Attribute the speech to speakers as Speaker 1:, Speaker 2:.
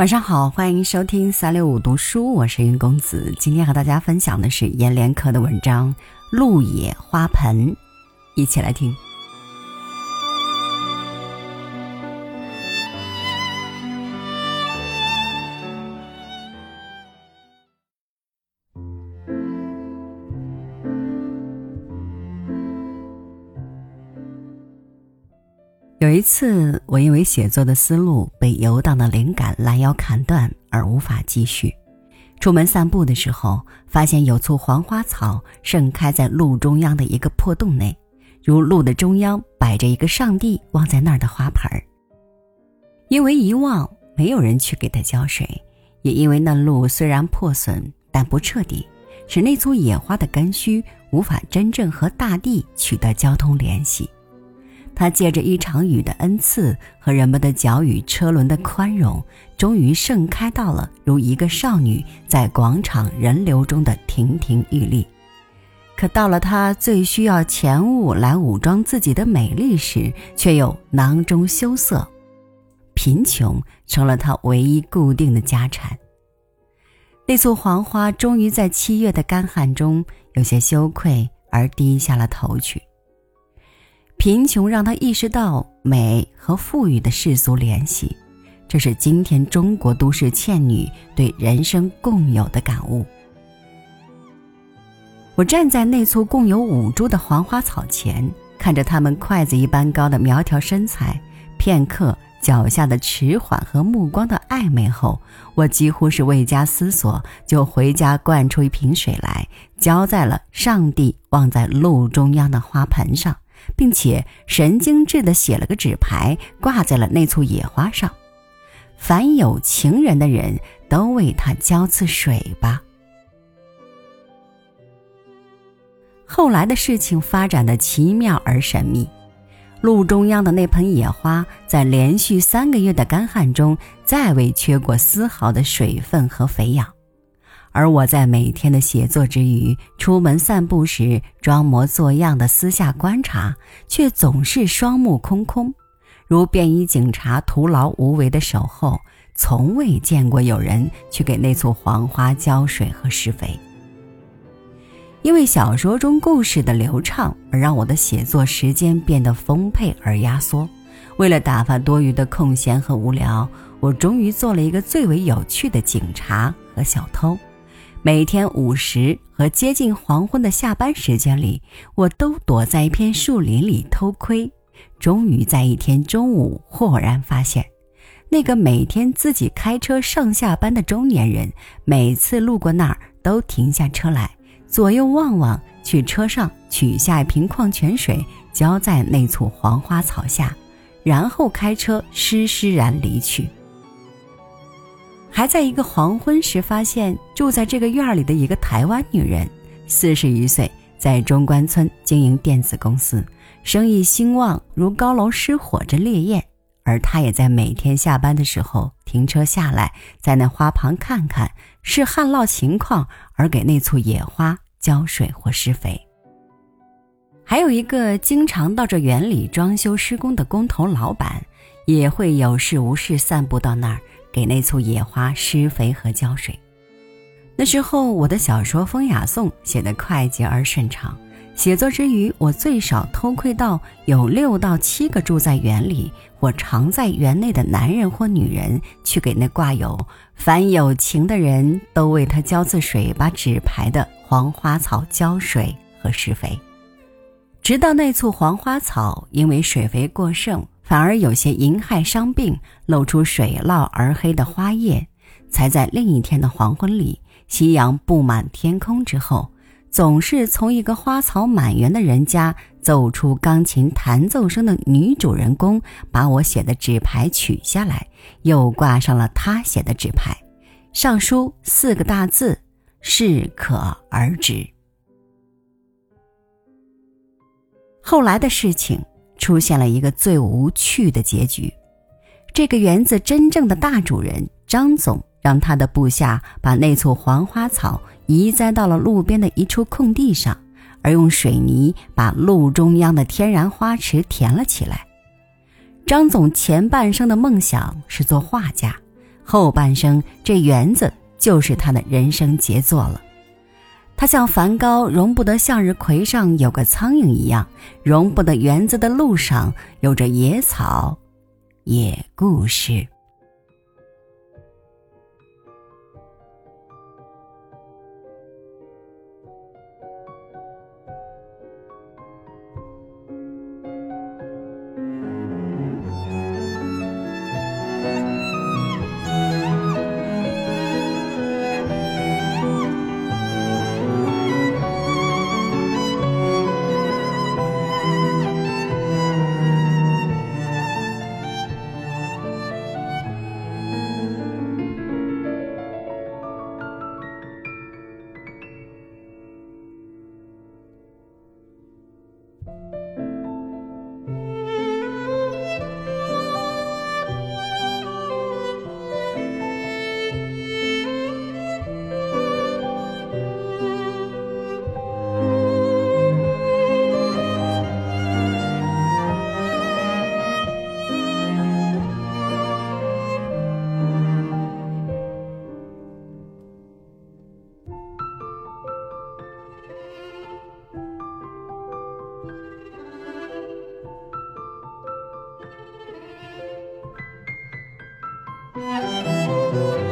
Speaker 1: 晚上好，欢迎收听三六五读书，我是云公子。今天和大家分享的是阎连科的文章《鹿野花盆》，一起来听。有一次，我因为写作的思路被游荡的灵感拦腰砍断而无法继续。出门散步的时候，发现有簇黄花草盛开在路中央的一个破洞内，如路的中央摆着一个上帝忘在那儿的花盆儿。因为遗忘，没有人去给它浇水，也因为那路虽然破损，但不彻底，使那簇野花的根须无法真正和大地取得交通联系。他借着一场雨的恩赐和人们的脚与车轮的宽容，终于盛开到了如一个少女在广场人流中的亭亭玉立。可到了她最需要钱物来武装自己的美丽时，却又囊中羞涩，贫穷成了她唯一固定的家产。那簇黄花终于在七月的干旱中有些羞愧而低下了头去。贫穷让他意识到美和富裕的世俗联系，这是今天中国都市倩女对人生共有的感悟。我站在那簇共有五株的黄花草前，看着它们筷子一般高的苗条身材，片刻脚下的迟缓和目光的暧昧后，我几乎是未加思索，就回家灌出一瓶水来，浇在了上帝忘在路中央的花盆上。并且神经质地写了个纸牌，挂在了那簇野花上。凡有情人的人都为他浇次水吧。后来的事情发展的奇妙而神秘，路中央的那盆野花在连续三个月的干旱中，再未缺过丝毫的水分和肥养。而我在每天的写作之余，出门散步时，装模作样的私下观察，却总是双目空空，如便衣警察徒劳无为的守候，从未见过有人去给那簇黄花浇水和施肥。因为小说中故事的流畅，而让我的写作时间变得丰沛而压缩。为了打发多余的空闲和无聊，我终于做了一个最为有趣的警察和小偷。每天午时和接近黄昏的下班时间里，我都躲在一片树林里偷窥。终于在一天中午，豁然发现，那个每天自己开车上下班的中年人，每次路过那儿都停下车来，左右望望，去车上取下一瓶矿泉水，浇在那簇黄花草下，然后开车施施然离去。还在一个黄昏时，发现住在这个院里的一个台湾女人，四十余岁，在中关村经营电子公司，生意兴旺如高楼失火着烈焰。而她也在每天下班的时候停车下来，在那花旁看看是旱涝情况，而给那簇野花浇水或施肥。还有一个经常到这园里装修施工的工头老板，也会有事无事散步到那儿。给那簇野花施肥和浇水。那时候，我的小说《风雅颂》写得快捷而顺畅。写作之余，我最少偷窥到有六到七个住在园里或常在园内的男人或女人，去给那挂有“凡有情的人都为他浇次水”把纸牌的黄花草浇水和施肥。直到那簇黄花草因为水肥过剩。反而有些银害伤病，露出水涝而黑的花叶，才在另一天的黄昏里，夕阳布满天空之后，总是从一个花草满园的人家走出钢琴弹奏声的女主人公，把我写的纸牌取下来，又挂上了她写的纸牌，上书四个大字：适可而止。后来的事情。出现了一个最无趣的结局。这个园子真正的大主人张总让他的部下把那簇黄花草移栽到了路边的一处空地上，而用水泥把路中央的天然花池填了起来。张总前半生的梦想是做画家，后半生这园子就是他的人生杰作了。他像梵高容不得向日葵上有个苍蝇一样，容不得园子的路上有着野草、野故事。啊。